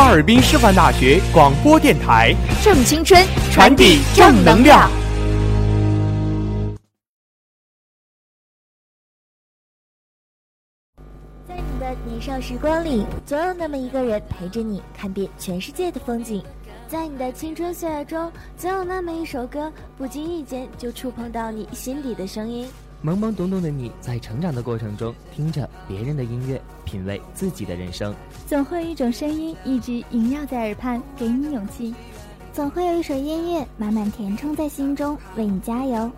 哈尔滨师范大学广播电台，正青春，传递正能量。在你的年少时光里，总有那么一个人陪着你看遍全世界的风景；在你的青春岁月中，总有那么一首歌，不经意间就触碰到你心底的声音。懵懵懂懂的你在成长的过程中，听着别人的音乐，品味自己的人生。总会有一种声音一直萦绕在耳畔，给你勇气；总会有一首音乐满满填充在心中，为你加油。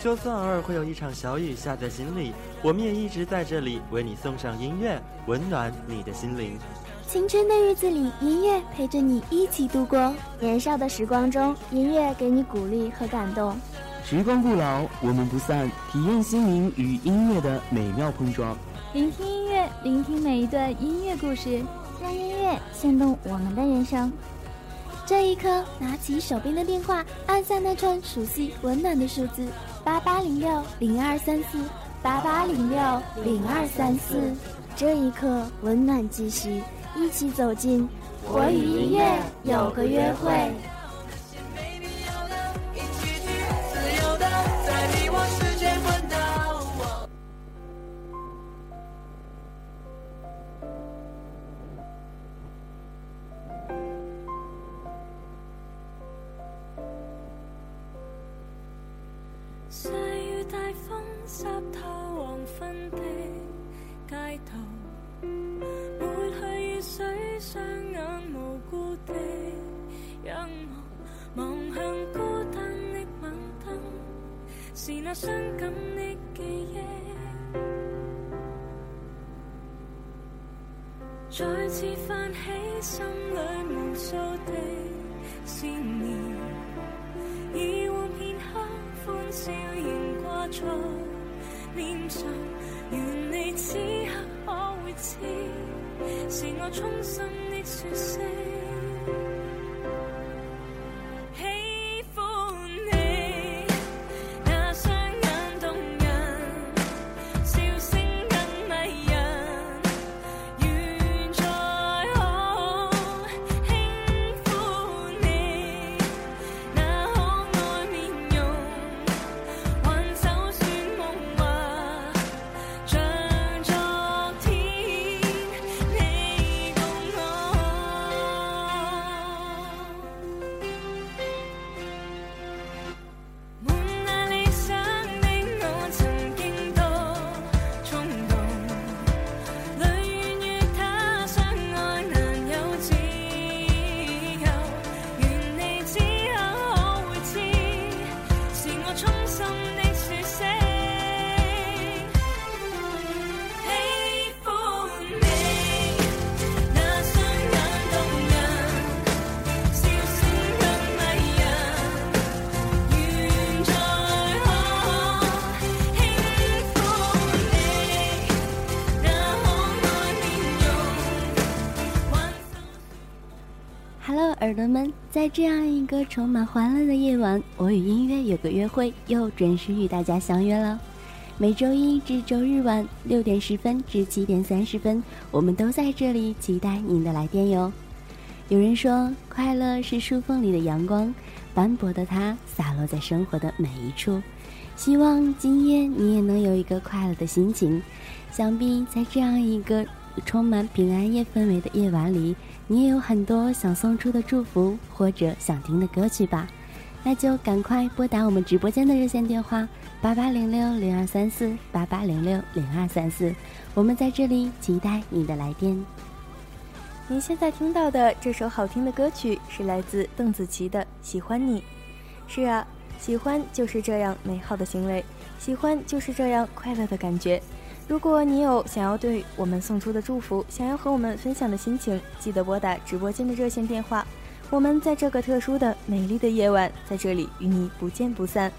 就算偶尔会有一场小雨下在心里，我们也一直在这里为你送上音乐，温暖你的心灵。青春的日子里，音乐陪着你一起度过；年少的时光中，音乐给你鼓励和感动。时光不老，我们不散，体验心灵与音乐的美妙碰撞。聆听音乐，聆听每一段音乐故事，让音乐牵动我们的人生。这一刻，拿起手边的电话，按下那串熟悉温暖的数字：八八零六零二三四，八八零六零二三四。这一刻，温暖继续，一起走进我与音乐有个约会。愿，你此刻可会知，是我衷心的说声。Hello，耳朵们，在这样一个充满欢乐的夜晚，我与音乐有个约会又准时与大家相约了。每周一至周日晚六点十分至七点三十分，我们都在这里期待您的来电哟。有人说，快乐是树缝里的阳光，斑驳的它洒落在生活的每一处。希望今夜你也能有一个快乐的心情。想必在这样一个充满平安夜氛围的夜晚里，你也有很多想送出的祝福或者想听的歌曲吧？那就赶快拨打我们直播间的热线电话。八八零六零二三四八八零六零二三四，我们在这里期待你的来电。您现在听到的这首好听的歌曲是来自邓紫棋的《喜欢你》。是啊，喜欢就是这样美好的行为，喜欢就是这样快乐的感觉。如果你有想要对我们送出的祝福，想要和我们分享的心情，记得拨打直播间的热线电话。我们在这个特殊的美丽的夜晚，在这里与你不见不散。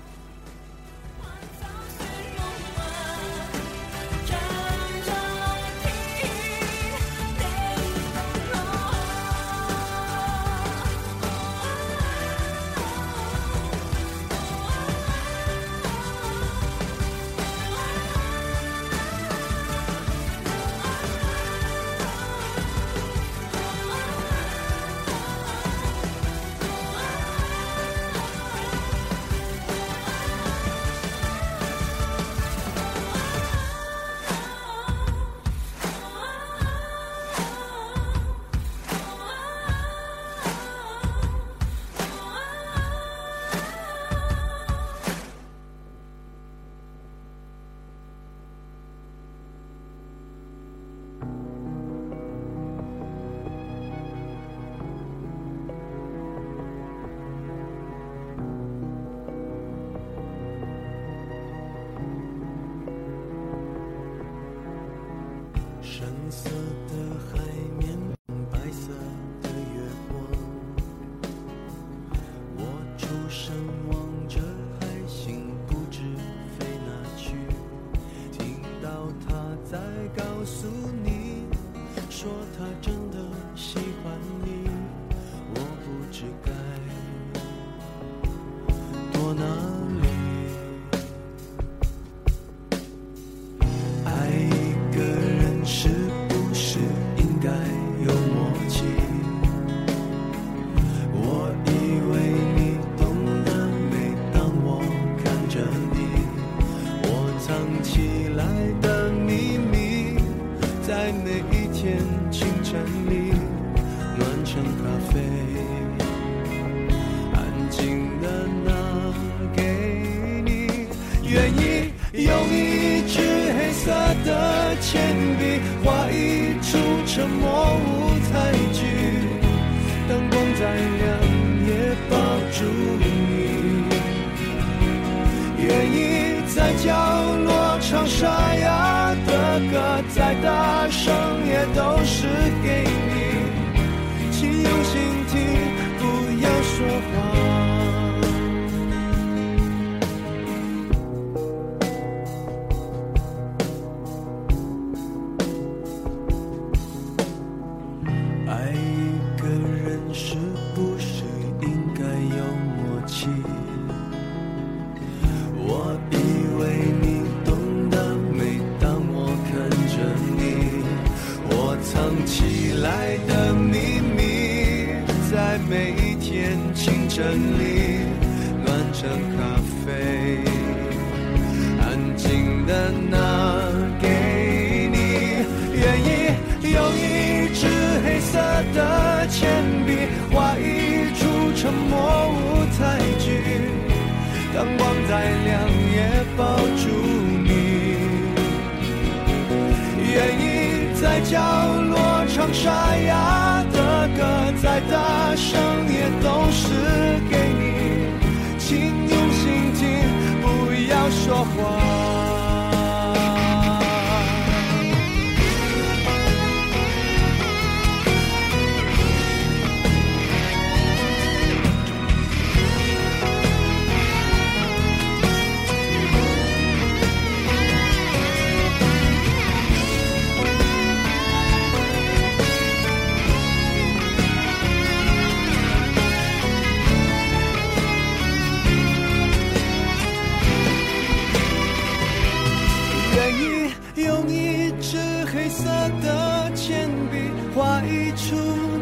画一出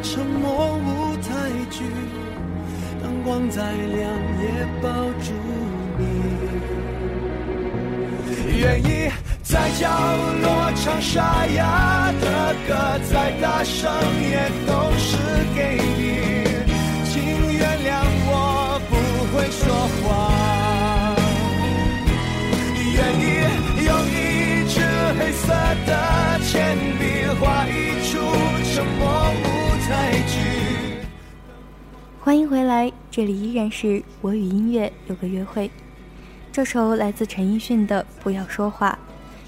沉默舞台剧。灯光再亮也抱住你。愿意在角落唱沙哑的歌，再大声也都是给你。请原谅我不会说话。黑色的铅笔画一出沉默舞台剧。欢迎回来，这里依然是我与音乐有个约会。这首来自陈奕迅的《不要说话》，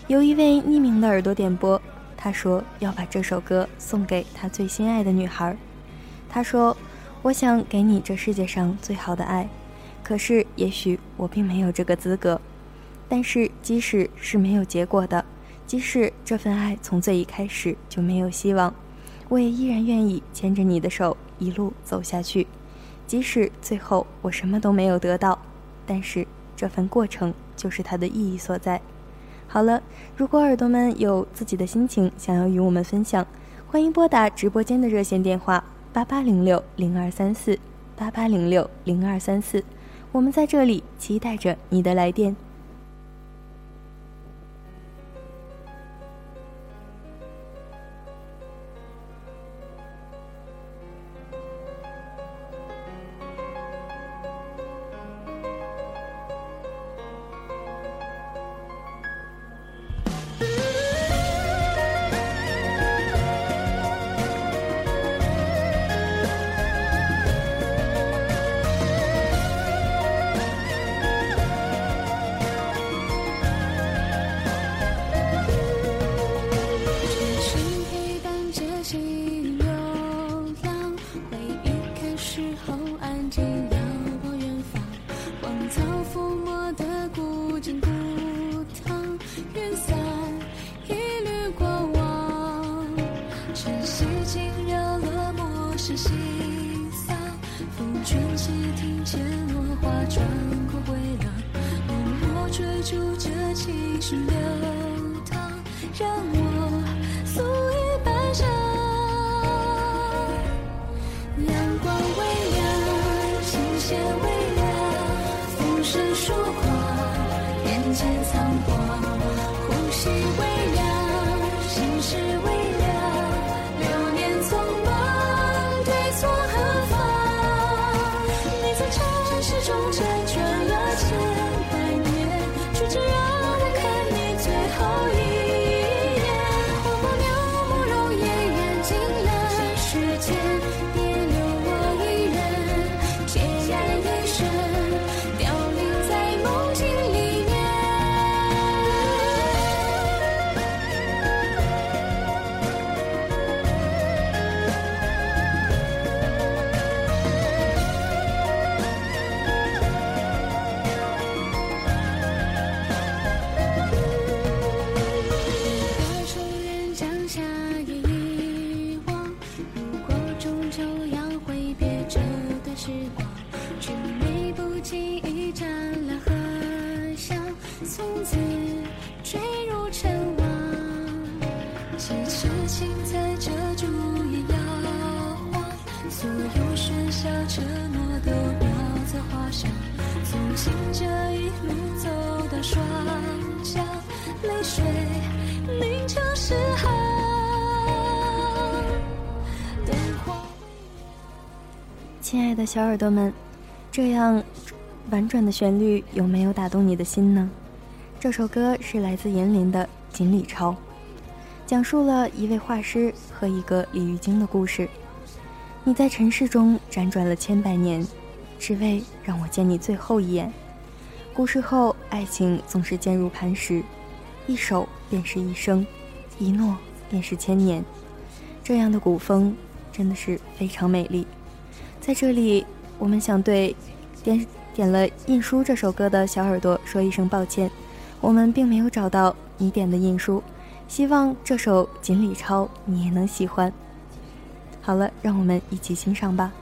由一位匿名的耳朵点播。他说要把这首歌送给他最心爱的女孩。他说：“我想给你这世界上最好的爱，可是也许我并没有这个资格。但是即使是没有结果的，即使这份爱从最一开始就没有希望，我也依然愿意牵着你的手一路走下去。即使最后我什么都没有得到，但是。”这份过程就是它的意义所在。好了，如果耳朵们有自己的心情想要与我们分享，欢迎拨打直播间的热线电话八八零六零二三四八八零六零二三四，我们在这里期待着你的来电。小耳朵们，这样婉转的旋律有没有打动你的心呢？这首歌是来自严林的《锦鲤抄》，讲述了一位画师和一个鲤鱼精的故事。你在尘世中辗转了千百年，只为让我见你最后一眼。故事后，爱情总是坚如磐石，一守便是一生，一诺便是千年。这样的古风真的是非常美丽。在这里，我们想对点点了印书这首歌的小耳朵说一声抱歉，我们并没有找到你点的印书，希望这首《锦鲤抄》你也能喜欢。好了，让我们一起欣赏吧。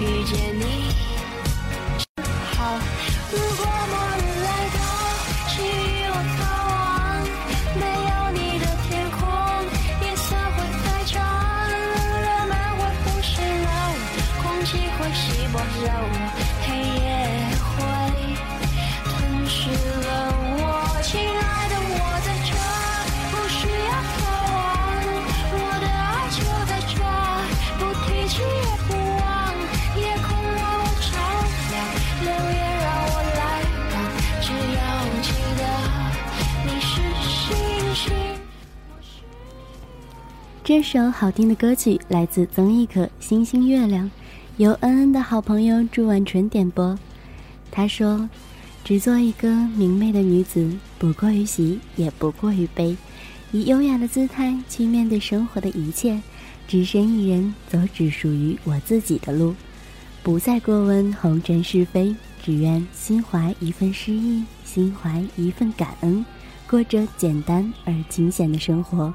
遇见你。这首好听的歌曲来自曾轶可《星星月亮》，由恩恩的好朋友朱婉纯点播。他说：“只做一个明媚的女子，不过于喜，也不过于悲，以优雅的姿态去面对生活的一切，只身一人走只属于我自己的路，不再过问红尘是非，只愿心怀一份诗意，心怀一份感恩，过着简单而清闲的生活。”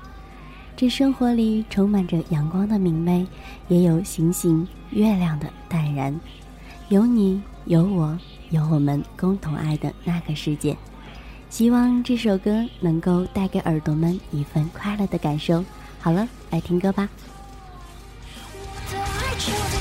这生活里充满着阳光的明媚，也有星星、月亮的淡然。有你，有我，有我们共同爱的那个世界。希望这首歌能够带给耳朵们一份快乐的感受。好了，来听歌吧。我的爱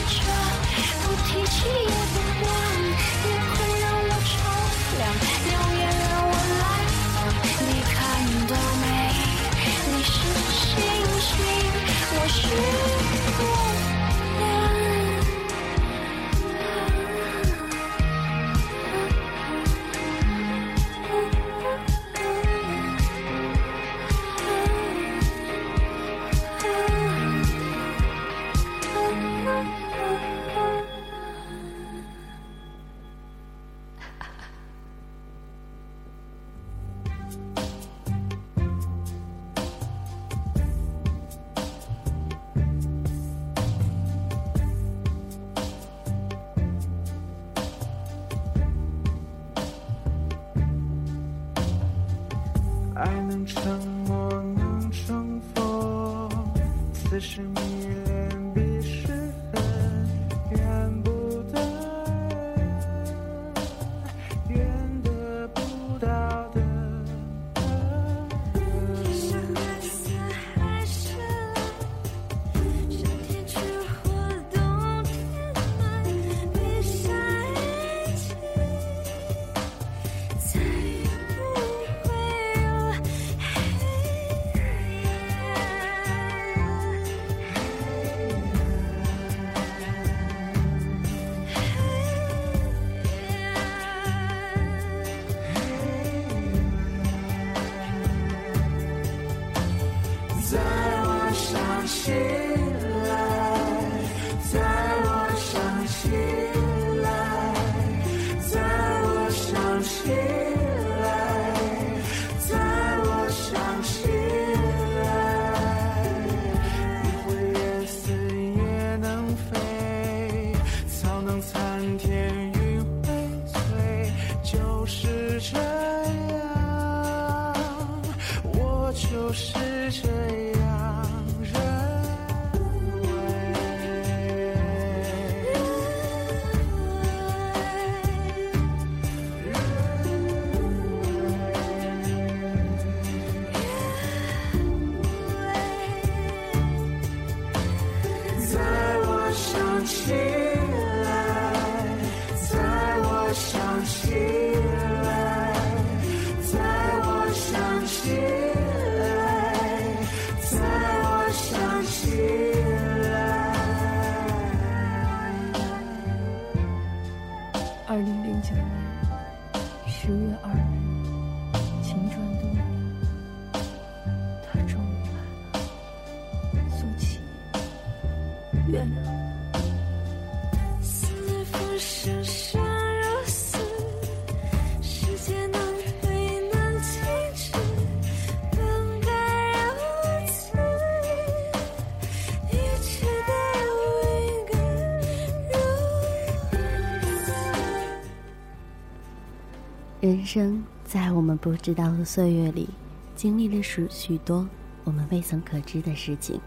生在我们不知道的岁月里，经历了许许多我们未曾可知的事情。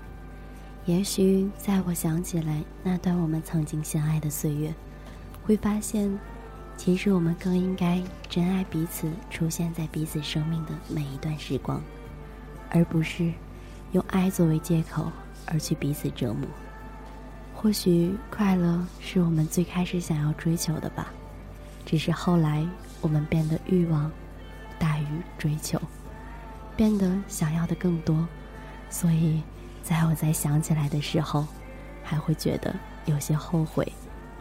也许在我想起来那段我们曾经相爱的岁月，会发现，其实我们更应该珍爱彼此出现在彼此生命的每一段时光，而不是用爱作为借口而去彼此折磨。或许快乐是我们最开始想要追求的吧，只是后来我们变得欲望大于追求，变得想要的更多，所以。在我再想起来的时候，还会觉得有些后悔，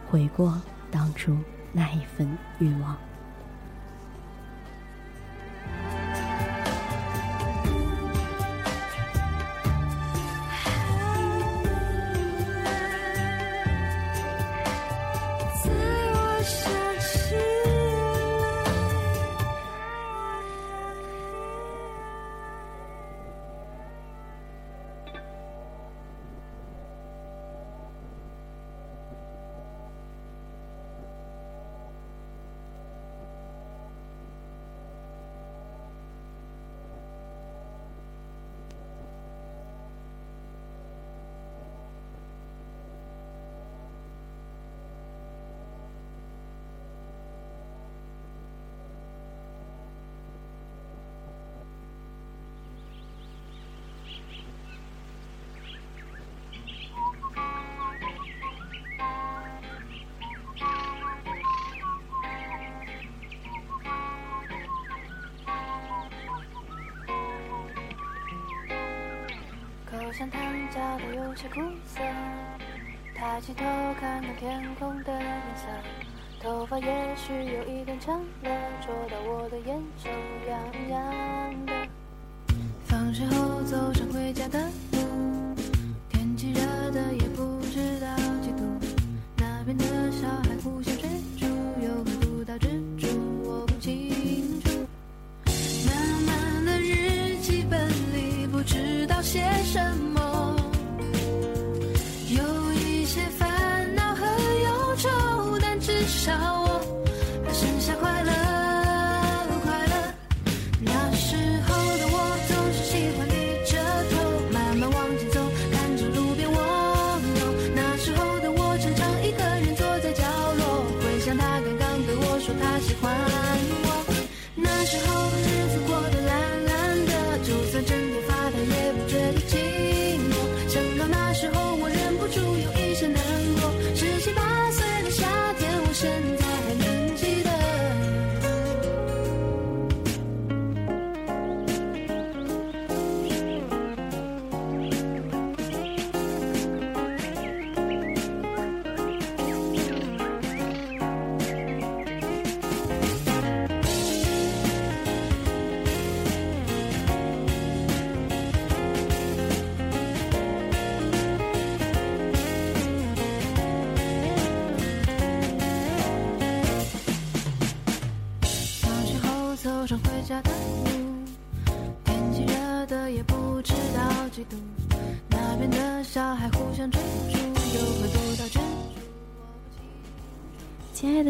悔过当初那一份欲望。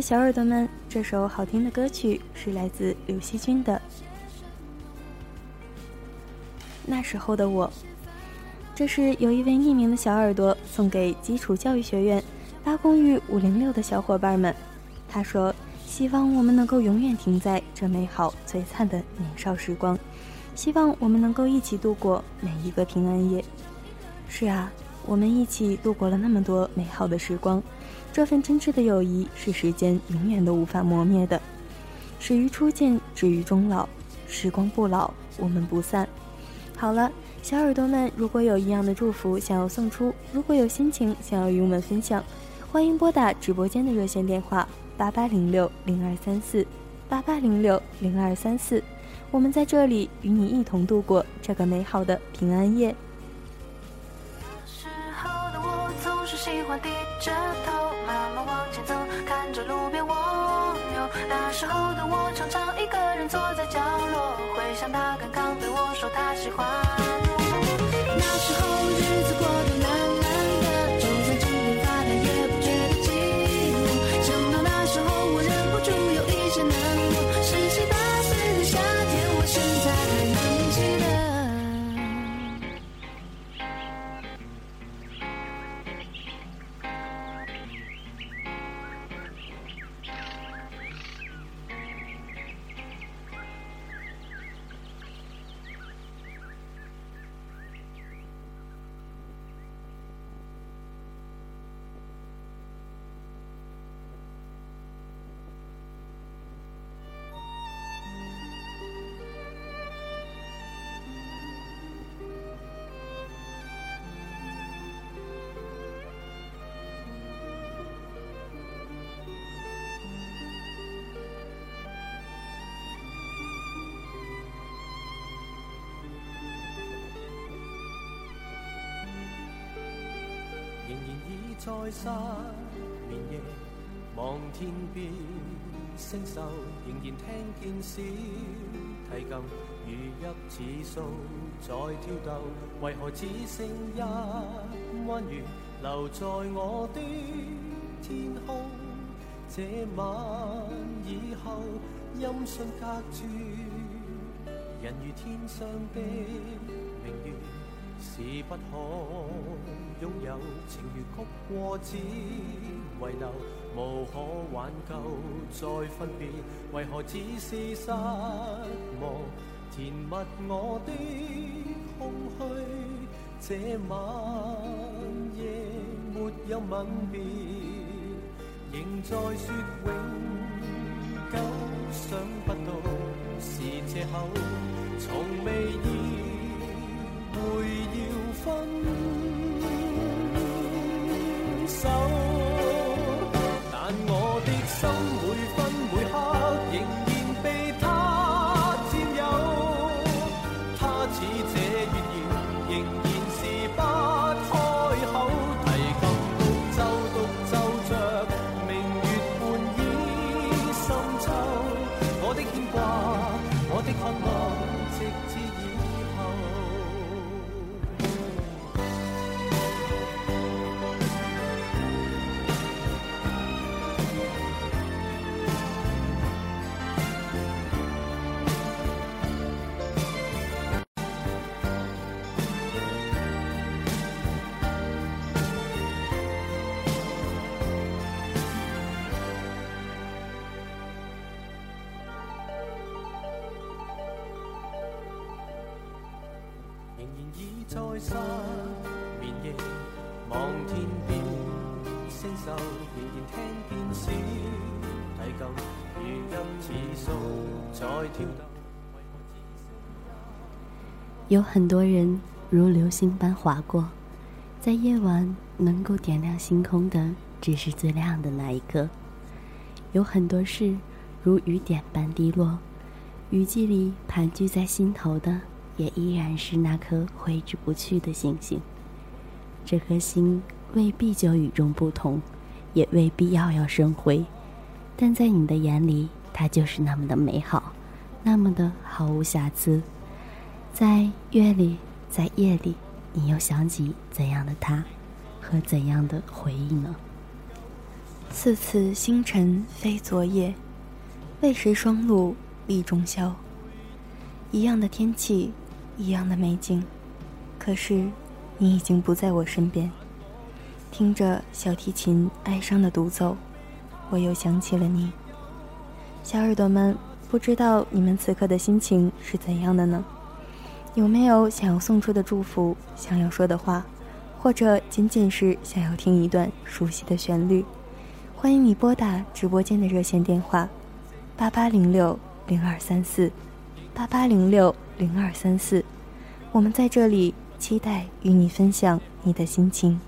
小耳朵们，这首好听的歌曲是来自刘惜君的《那时候的我》。这是有一位匿名的小耳朵送给基础教育学院八公寓五零六的小伙伴们。他说：“希望我们能够永远停在这美好璀璨的年少时光，希望我们能够一起度过每一个平安夜。”是啊，我们一起度过了那么多美好的时光，这份真挚的友谊是时间永远都无法磨灭的。始于初见，止于终老，时光不老，我们不散。好了，小耳朵们，如果有一样的祝福想要送出，如果有心情想要与我们分享，欢迎拨打直播间的热线电话八八零六零二三四八八零六零二三四，我们在这里与你一同度过这个美好的平安夜。是喜欢低着头，慢慢往前走，看着路边蜗牛。那时候的我常常一个人坐在角落，回想他刚刚对我说他喜欢我。那时候日子过然倚在失眠夜，望天边星宿，仍然听见小提琴如泣似诉在挑逗，為何只剩一弯月留在我的天空？這晚以後，音訊隔絕，人如天上的。是不可擁有，情如曲過只遺留，無可挽救再分別，為何只是失望？填密我的空虛，這晚夜沒有吻別，仍在說永久，想不到是借口，從未意。會要分手，很多人如流星般划过，在夜晚能够点亮星空的，只是最亮的那一颗。有很多事如雨点般滴落，雨季里盘踞在心头的，也依然是那颗挥之不去的星星。这颗星未必就与众不同，也未必耀耀生辉，但在你的眼里，它就是那么的美好，那么的毫无瑕疵。在月里，在夜里，你又想起怎样的他，和怎样的回忆呢？似此星辰非昨夜，为谁双露立中宵？一样的天气，一样的美景，可是你已经不在我身边。听着小提琴哀伤的独奏，我又想起了你。小耳朵们，不知道你们此刻的心情是怎样的呢？有没有想要送出的祝福，想要说的话，或者仅仅是想要听一段熟悉的旋律？欢迎你拨打直播间的热线电话：八八零六零二三四，八八零六零二三四。我们在这里期待与你分享你的心情。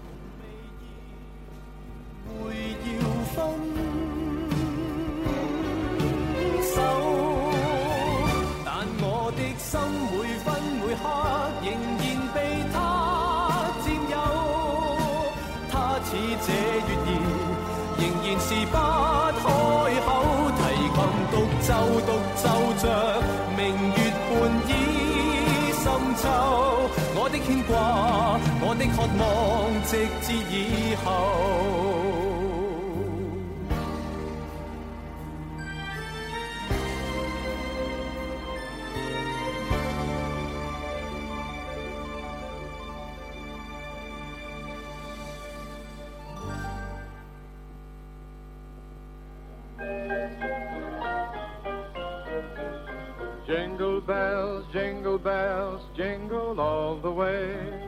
我的渴望，直至以后。Jingle bells, jingle bells, jingle all the way.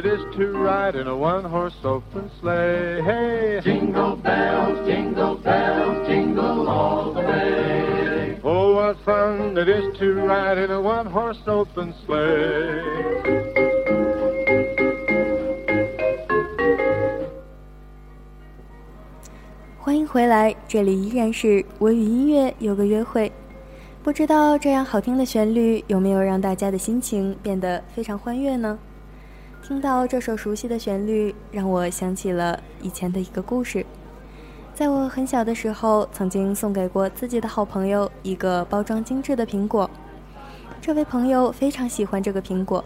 it is to ride in a one-horse open sleigh. Hey, jingle bells, jingle bells, jingle all the way. Oh, what fun it is to ride in a one-horse open sleigh. 欢迎回来，这里依然是我与音乐有个约会。不知道这样好听的旋律有没有让大家的心情变得非常欢悦呢？听到这首熟悉的旋律，让我想起了以前的一个故事。在我很小的时候，曾经送给过自己的好朋友一个包装精致的苹果。这位朋友非常喜欢这个苹果，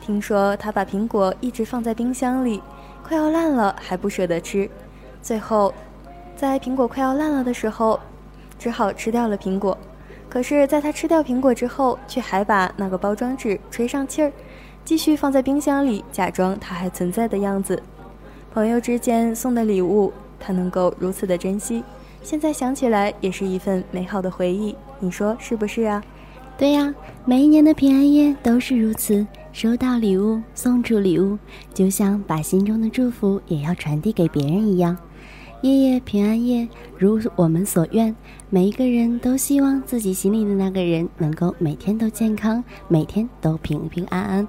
听说他把苹果一直放在冰箱里，快要烂了还不舍得吃，最后。在苹果快要烂了的时候，只好吃掉了苹果。可是，在他吃掉苹果之后，却还把那个包装纸吹上气儿，继续放在冰箱里，假装它还存在的样子。朋友之间送的礼物，他能够如此的珍惜，现在想起来也是一份美好的回忆。你说是不是啊？对呀，每一年的平安夜都是如此，收到礼物，送出礼物，就像把心中的祝福也要传递给别人一样。夜夜平安夜，如我们所愿，每一个人都希望自己心里的那个人能够每天都健康，每天都平平安安。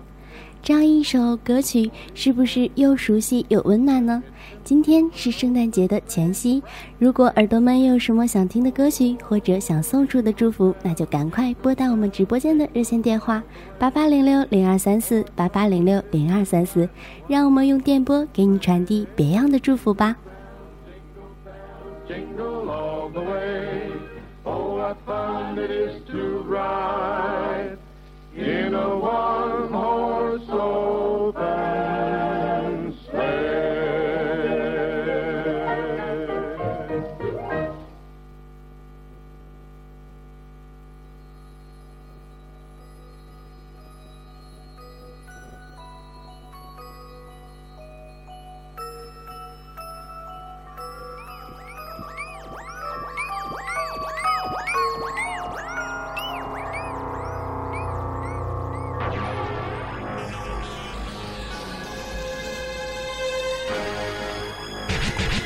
这样一首歌曲，是不是又熟悉又温暖呢？今天是圣诞节的前夕，如果耳朵们有什么想听的歌曲，或者想送出的祝福，那就赶快拨打我们直播间的热线电话八八零六零二三四八八零六零二三四，让我们用电波给你传递别样的祝福吧。jingle all the way. Oh, what fun it is to ride in a one-horse open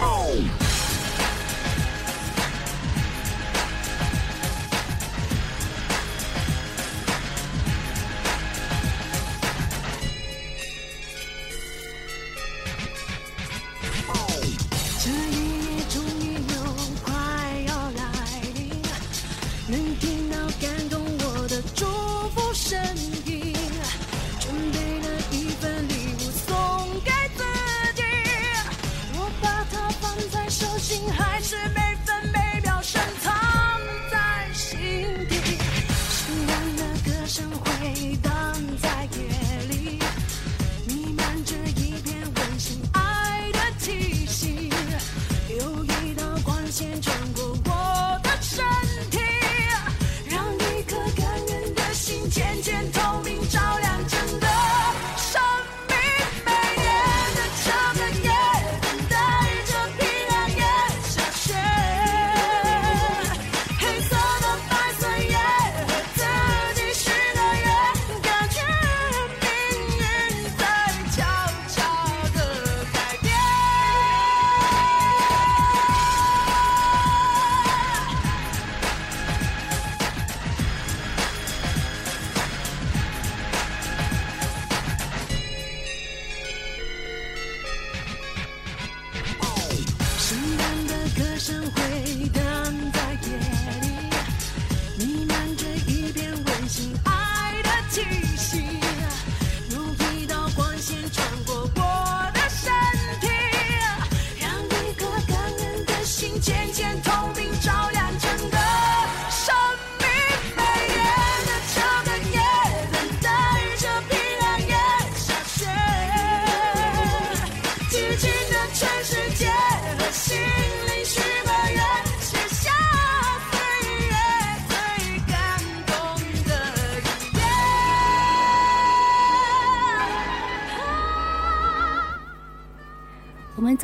这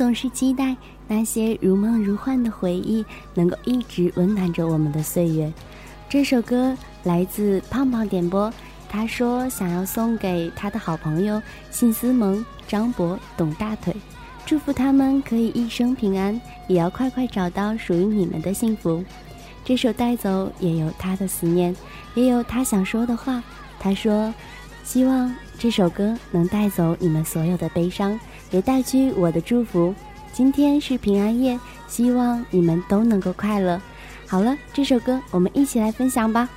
总是期待那些如梦如幻的回忆能够一直温暖着我们的岁月。这首歌来自胖胖点播，他说想要送给他的好朋友信思萌、张博、董大腿，祝福他们可以一生平安，也要快快找到属于你们的幸福。这首带走也有他的思念，也有他想说的话。他说，希望这首歌能带走你们所有的悲伤，也带去我的祝福。今天是平安夜，希望你们都能够快乐。好了，这首歌我们一起来分享吧。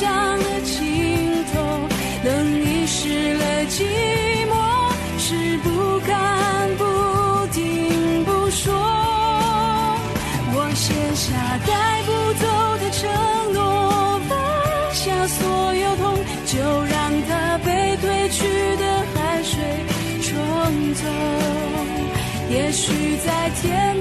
在幻想的尽头，能遗失了寂寞，是不看不听不说。我写下带不走的承诺，放下所有痛，就让它被退去的海水冲走。也许在天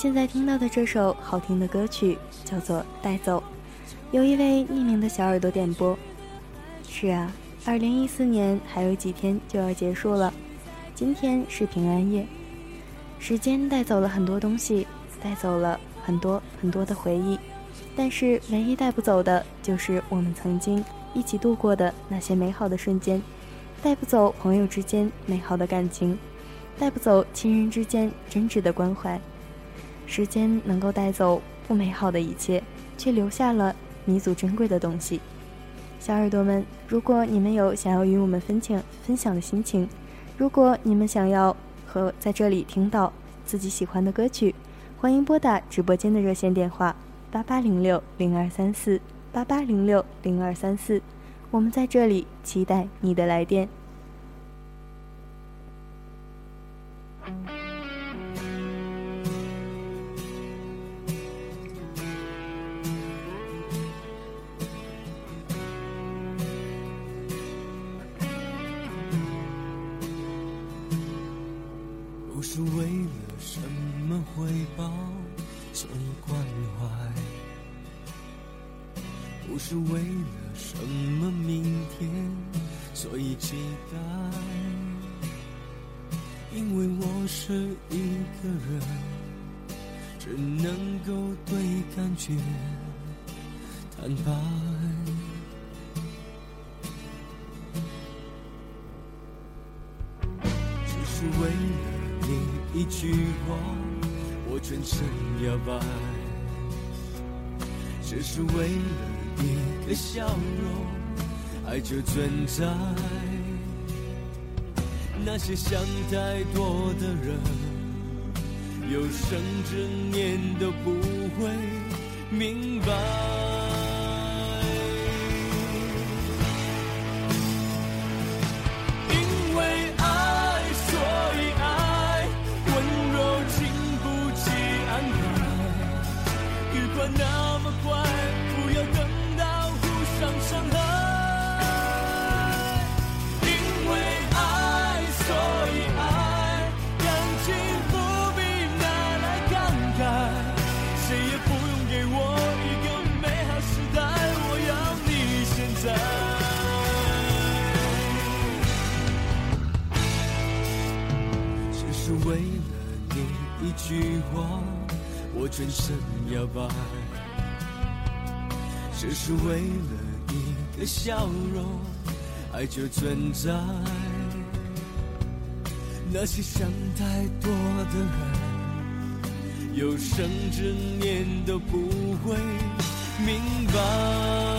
现在听到的这首好听的歌曲叫做《带走》，有一位匿名的小耳朵点播。是啊，二零一四年还有几天就要结束了，今天是平安夜。时间带走了很多东西，带走了很多很多的回忆，但是唯一带不走的就是我们曾经一起度过的那些美好的瞬间。带不走朋友之间美好的感情，带不走亲人之间真挚的关怀。时间能够带走不美好的一切，却留下了弥足珍贵的东西。小耳朵们，如果你们有想要与我们分享分享的心情，如果你们想要和在这里听到自己喜欢的歌曲，欢迎拨打直播间的热线电话八八零六零二三四八八零六零二三四。我们在这里期待你的来电。就存在。那些想太多的人，有生之年都不会明白。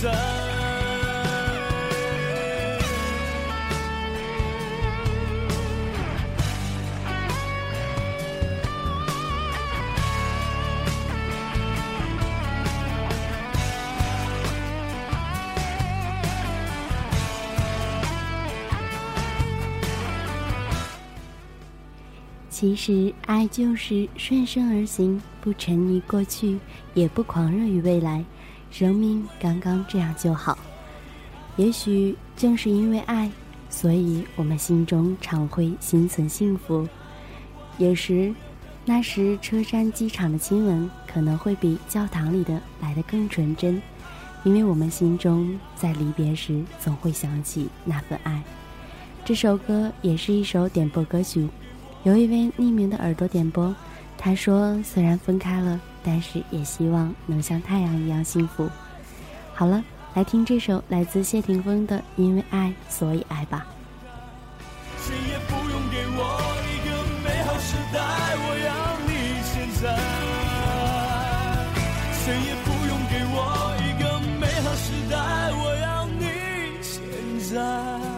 在。其实，爱就是顺生而行，不沉溺过去，也不狂热于未来，生命刚刚这样就好。也许正是因为爱，所以我们心中常会心存幸福。有时，那时车站、机场的亲吻，可能会比教堂里的来得更纯真，因为我们心中在离别时总会想起那份爱。这首歌也是一首点播歌曲。有一位匿名的耳朵点播，他说：“虽然分开了，但是也希望能像太阳一样幸福。”好了，来听这首来自谢霆锋的《因为爱所以爱》吧。谁也不用给我一个美好时代，我要你现在。谁也不用给我一个美好时代，我要你现在。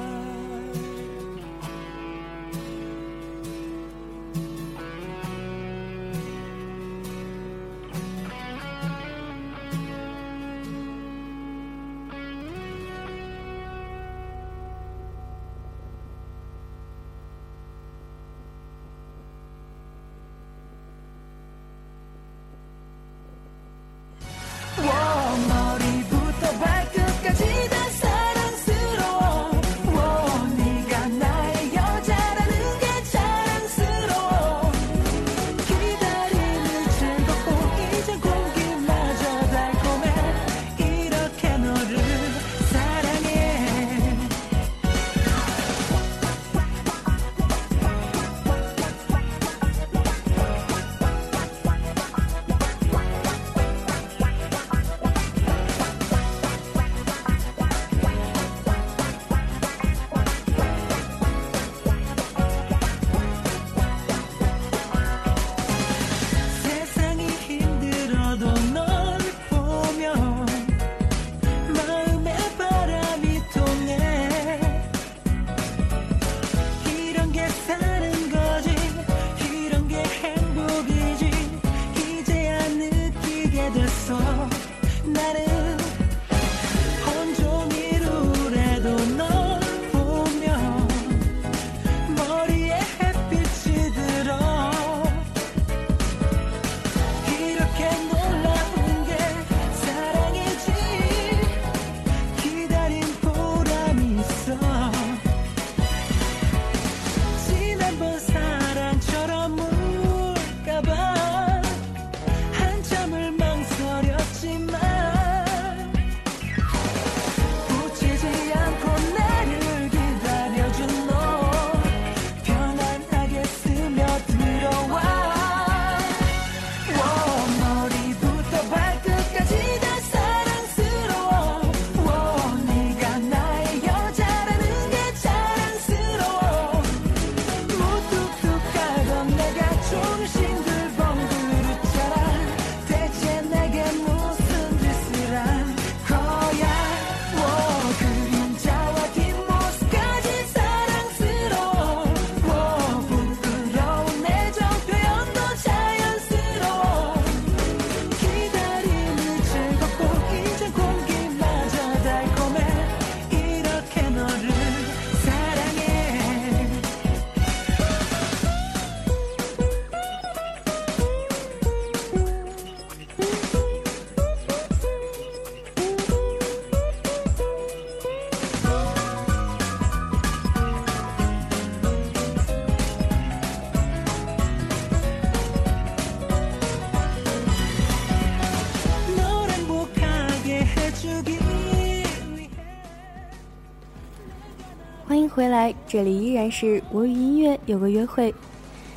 这里依然是我与音乐有个约会。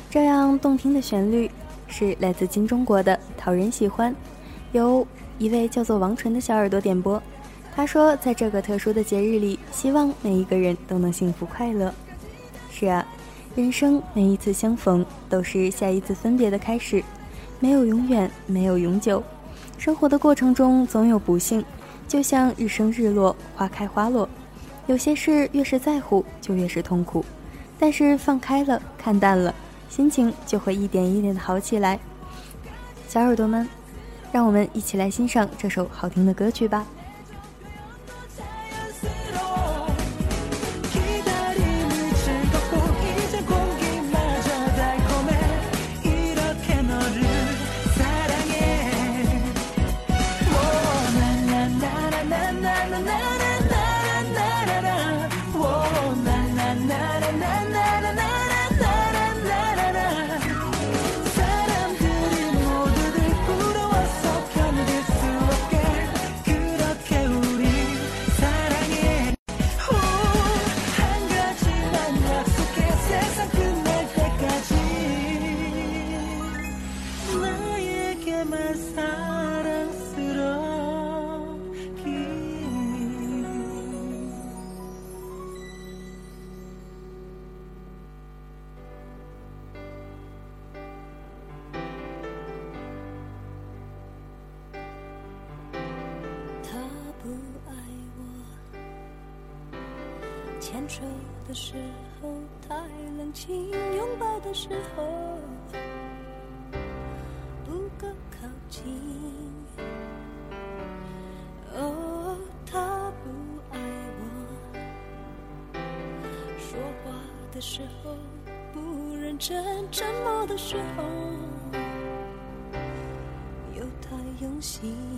这样动听的旋律是来自金钟国的，讨人喜欢。由一位叫做王纯的小耳朵点播。他说，在这个特殊的节日里，希望每一个人都能幸福快乐。是啊，人生每一次相逢都是下一次分别的开始，没有永远，没有永久。生活的过程中总有不幸，就像日升日落，花开花落。有些事越是在乎，就越是痛苦。但是放开了，看淡了，心情就会一点一点的好起来。小耳朵们，让我们一起来欣赏这首好听的歌曲吧。心。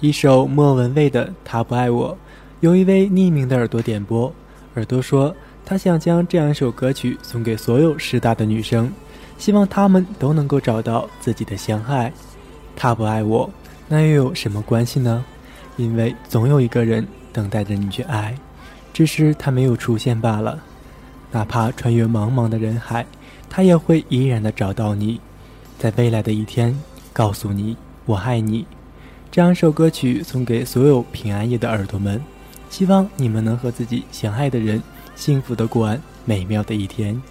一首莫文蔚的《他不爱我》，由一位匿名的耳朵点播。耳朵说，他想将这样一首歌曲送给所有师大的女生，希望她们都能够找到自己的相爱。他不爱我，那又有什么关系呢？因为总有一个人等待着你去爱，只是他没有出现罢了。哪怕穿越茫茫的人海，他也会依然的找到你，在未来的一天告诉你我爱你。这样一首歌曲送给所有平安夜的耳朵们，希望你们能和自己相爱的人幸福的过完美妙的一天。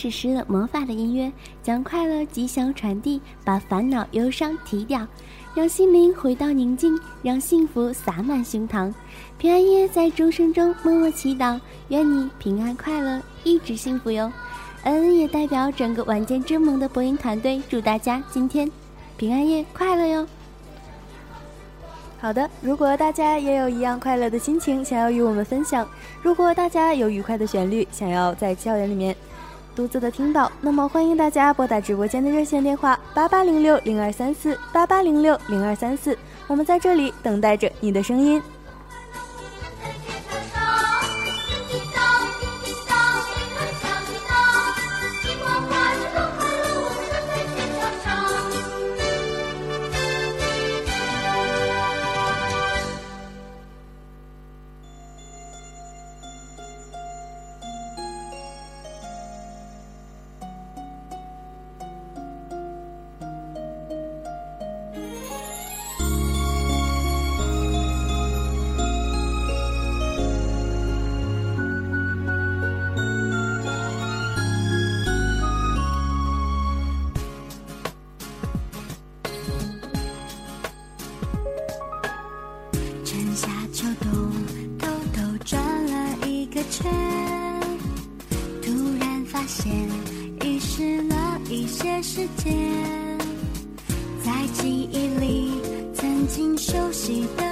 实施了魔法的音乐，将快乐吉祥传递，把烦恼忧伤提掉，让心灵回到宁静，让幸福洒满胸膛。平安夜在钟声中默默祈祷，愿你平安快乐，一直幸福哟。恩恩也代表整个晚间之盟的播音团队，祝大家今天平安夜快乐哟。好的，如果大家也有一样快乐的心情想要与我们分享，如果大家有愉快的旋律想要在校园里面独自的听到，那么欢迎大家拨打直播间的热线电话八八零六零二三四八八零六零二三四，我们在这里等待着你的声音。你的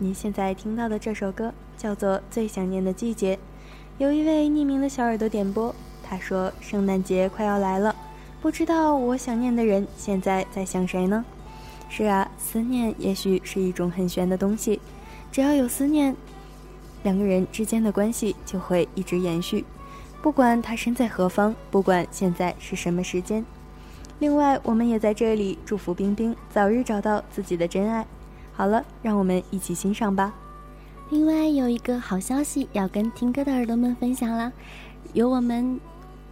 您，现在听到的这首歌叫做《最想念的季节》，有一位匿名的小耳朵点播，他说：“圣诞节快要来了，不知道我想念的人现在在想谁呢？”是啊，思念也许是一种很玄的东西，只要有思念，两个人之间的关系就会一直延续，不管他身在何方，不管现在是什么时间。另外，我们也在这里祝福冰冰早日找到自己的真爱。好了，让我们一起欣赏吧。另外有一个好消息要跟听歌的耳朵们分享啦，有我们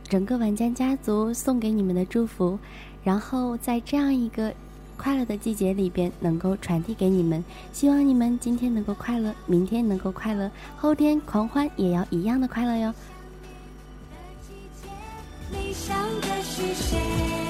整个玩家家族送给你们的祝福，然后在这样一个快乐的季节里边能够传递给你们，希望你们今天能够快乐，明天能够快乐，后天狂欢也要一样的快乐哟。你想的是谁？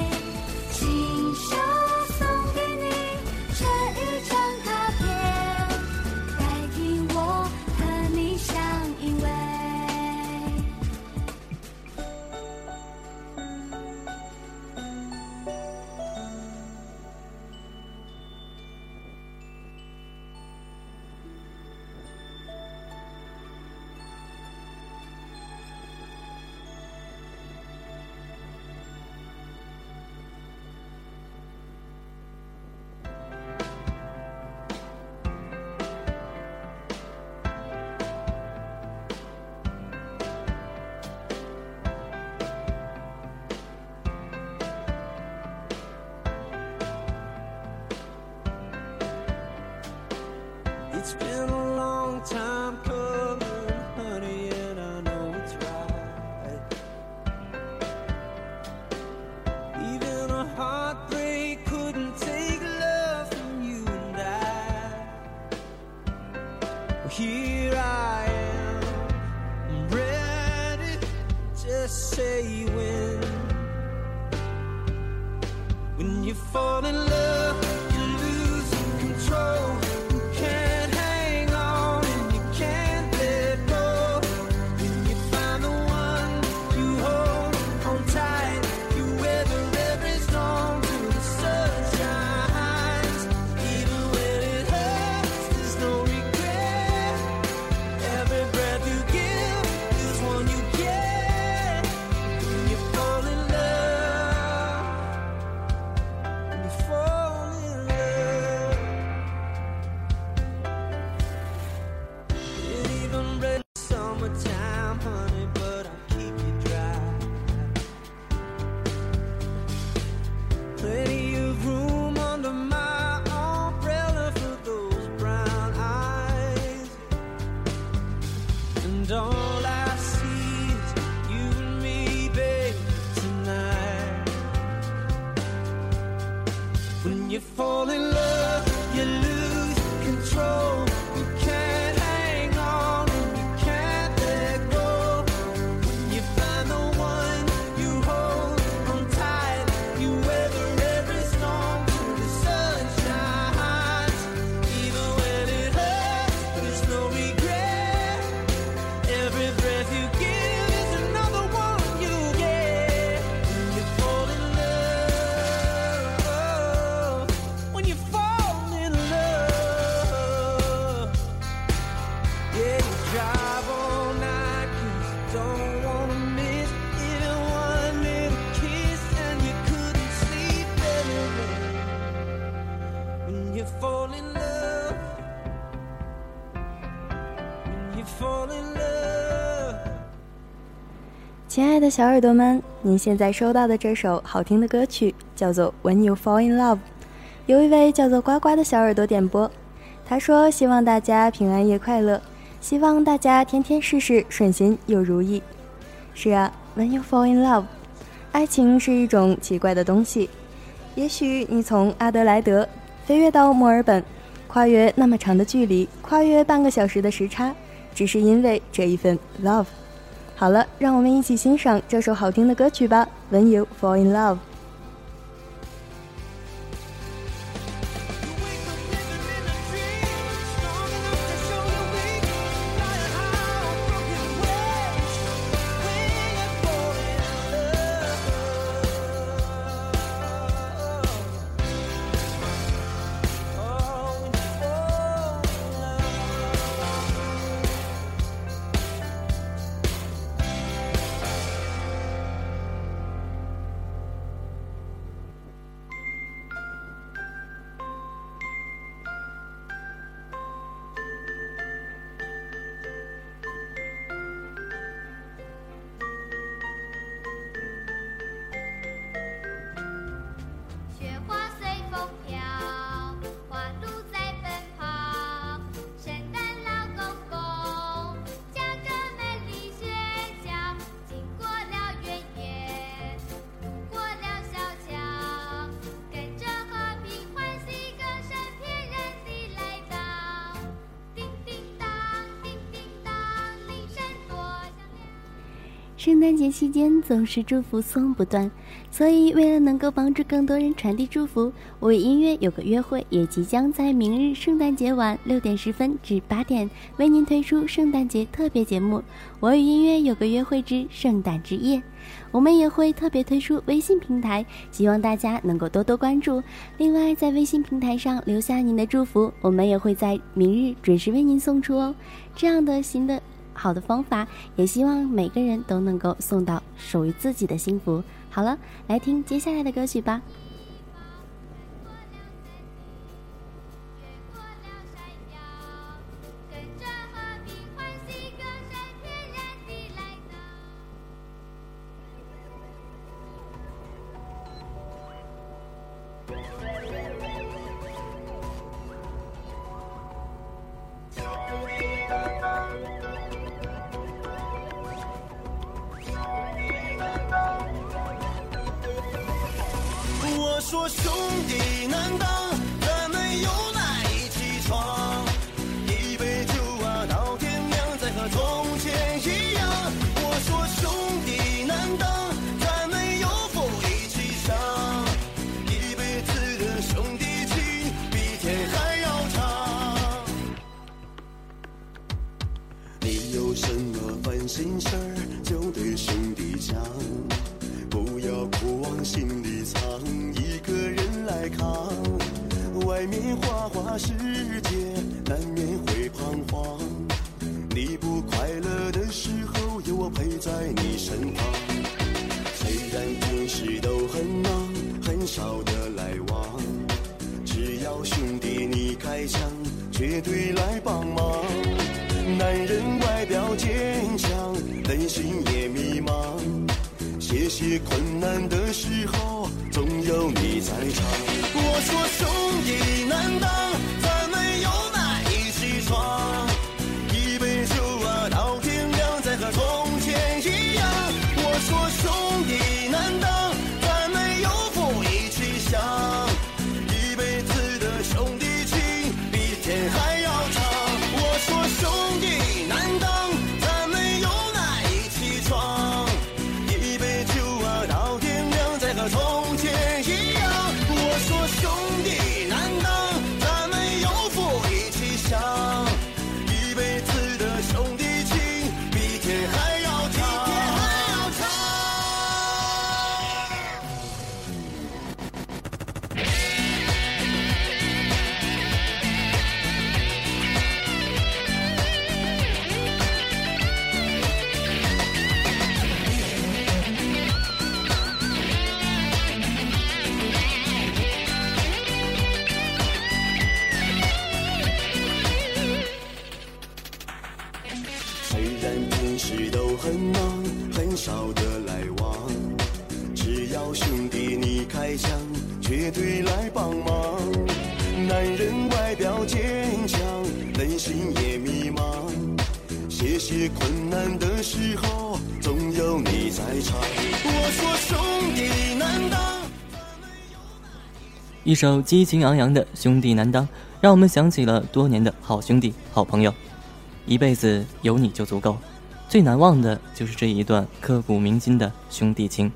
When you fall in love, you lose control. 的小耳朵们，您现在收到的这首好听的歌曲叫做《When You Fall in Love》，有一位叫做呱呱的小耳朵点播，他说希望大家平安夜快乐，希望大家天天事事顺心又如意。是啊，When You Fall in Love，爱情是一种奇怪的东西。也许你从阿德莱德飞跃到墨尔本，跨越那么长的距离，跨越半个小时的时差，只是因为这一份 love。好了，让我们一起欣赏这首好听的歌曲吧。When you fall in love。圣诞节期间总是祝福送不断，所以为了能够帮助更多人传递祝福，我与音乐有个约会也即将在明日圣诞节晚六点十分至八点为您推出圣诞节特别节目《我与音乐有个约会之圣诞之夜》。我们也会特别推出微信平台，希望大家能够多多关注。另外，在微信平台上留下您的祝福，我们也会在明日准时为您送出哦。这样的新的。好的方法，也希望每个人都能够送到属于自己的幸福。好了，来听接下来的歌曲吧。首激情昂扬的《兄弟难当》，让我们想起了多年的好兄弟、好朋友，一辈子有你就足够。最难忘的就是这一段刻骨铭心的兄弟情。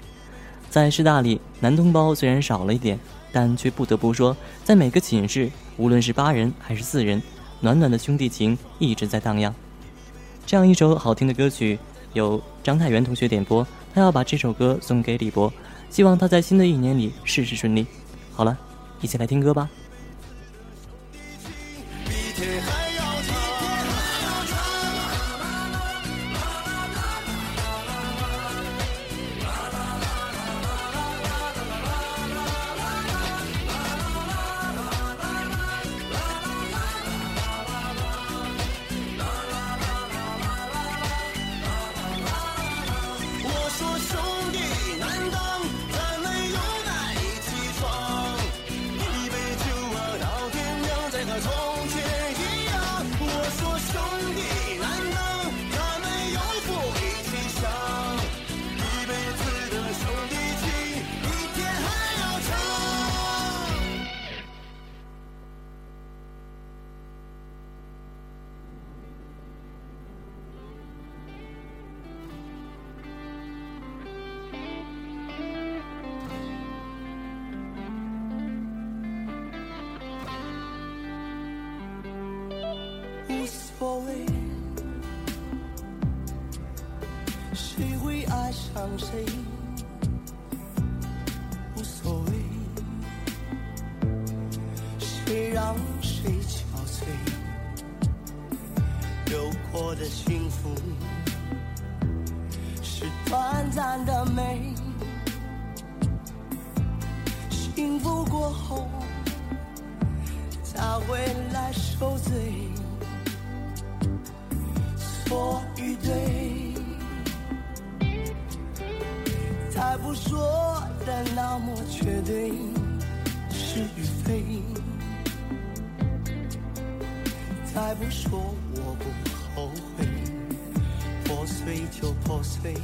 在师大里，男同胞虽然少了一点，但却不得不说，在每个寝室，无论是八人还是四人，暖暖的兄弟情一直在荡漾。这样一首好听的歌曲，由张太元同学点播，他要把这首歌送给李博，希望他在新的一年里事事顺利。好了，一起来听歌吧。谁会爱上谁，无所谓，谁让谁憔悴，有过的幸福是短暂的美，幸福过后才会来受罪。错与对，不说的那么绝对，是与非，再不说我不后悔，破碎就破碎，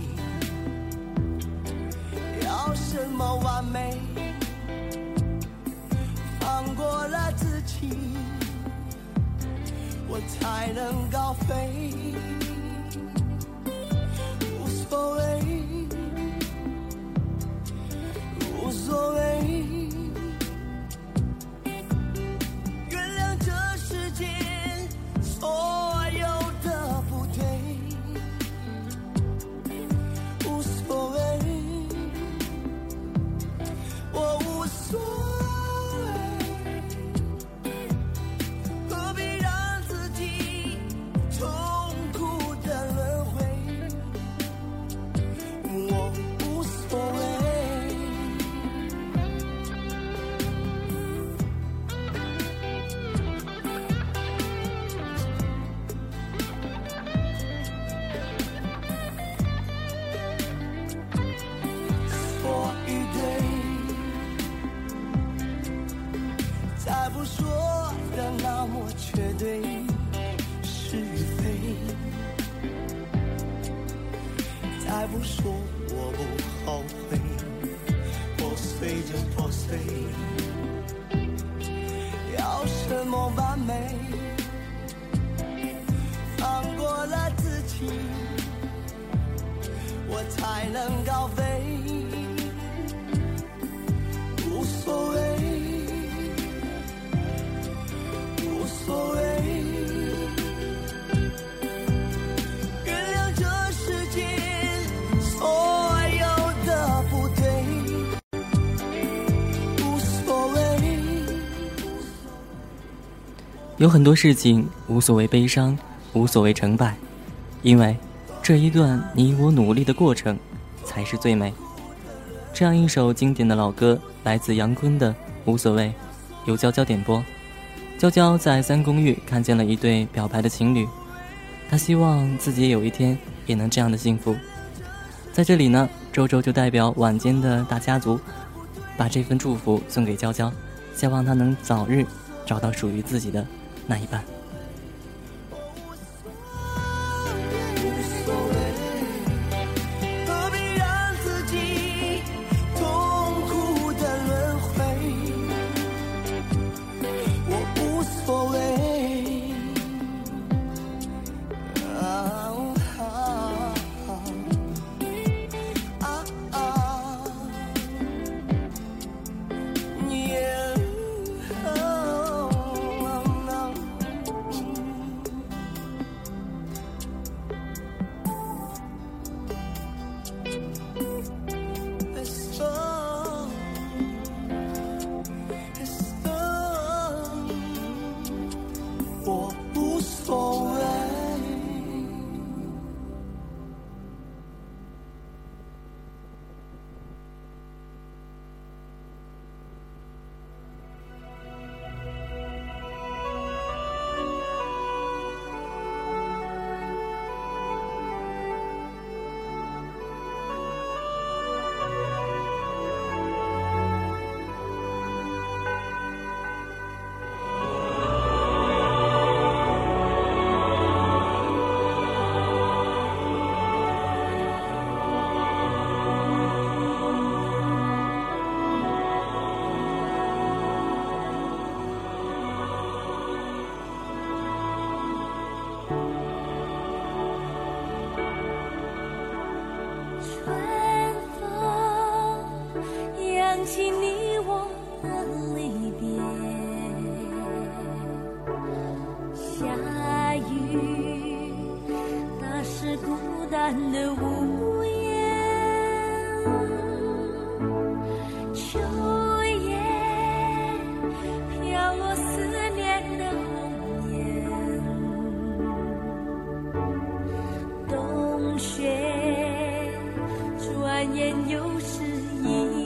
要什么完美？放过了自己。我才能高飞。有很多事情无所谓悲伤，无所谓成败，因为这一段你我努力的过程才是最美。这样一首经典的老歌，来自杨坤的《无所谓》，由娇娇点播。娇娇在三公寓看见了一对表白的情侣，她希望自己有一天也能这样的幸福。在这里呢，周周就代表晚间的大家族，把这份祝福送给娇娇，希望她能早日找到属于自己的那一半。转眼又是一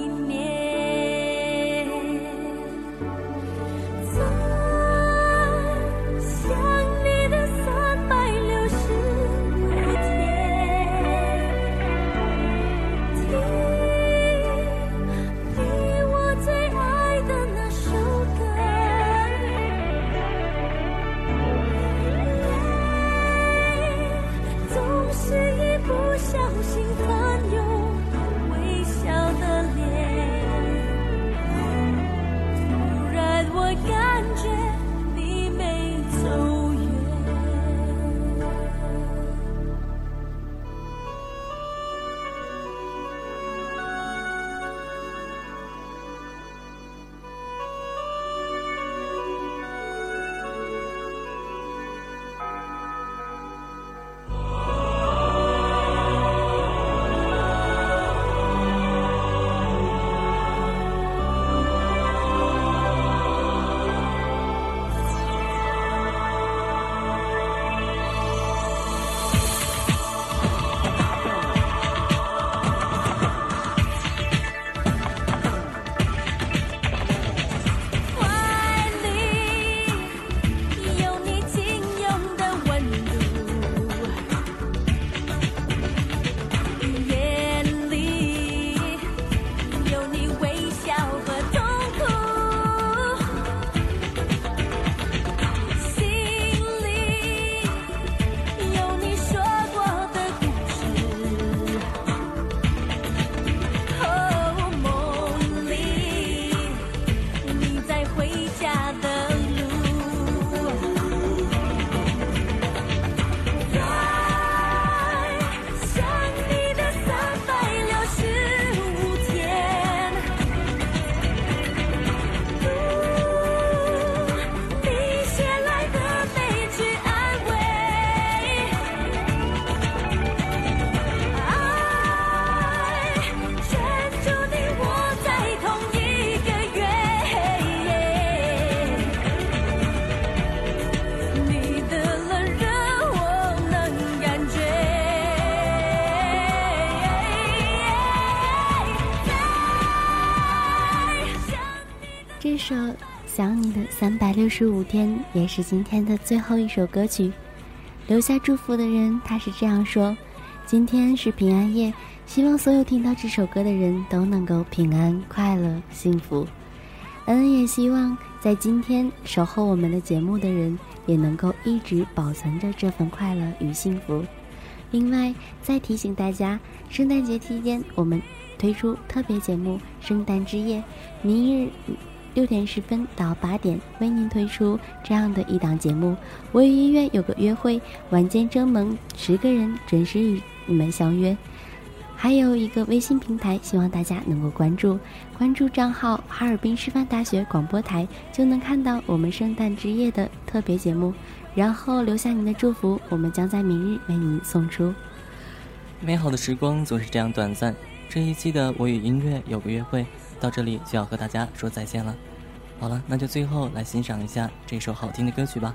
想你的三百六十五天》也是今天的最后一首歌曲。留下祝福的人，他是这样说：“今天是平安夜，希望所有听到这首歌的人都能够平安、快乐、幸福。恩恩也希望在今天守候我们的节目的人，也能够一直保存着这份快乐与幸福。另外，再提醒大家，圣诞节期间我们推出特别节目《圣诞之夜》，明日六点十分到八点为您推出这样的一档节目。我与音乐有个约会，晚间征盟十个人，准时与你们相约。还有一个微信平台，希望大家能够关注，关注账号哈尔滨师范大学广播台，就能看到我们圣诞之夜的特别节目。然后留下您的祝福，我们将在明日为您送出。美好的时光总是这样短暂。这一期的我与音乐有个约会到这里就要和大家说再见了。好了，那就最后来欣赏一下这首好听的歌曲吧。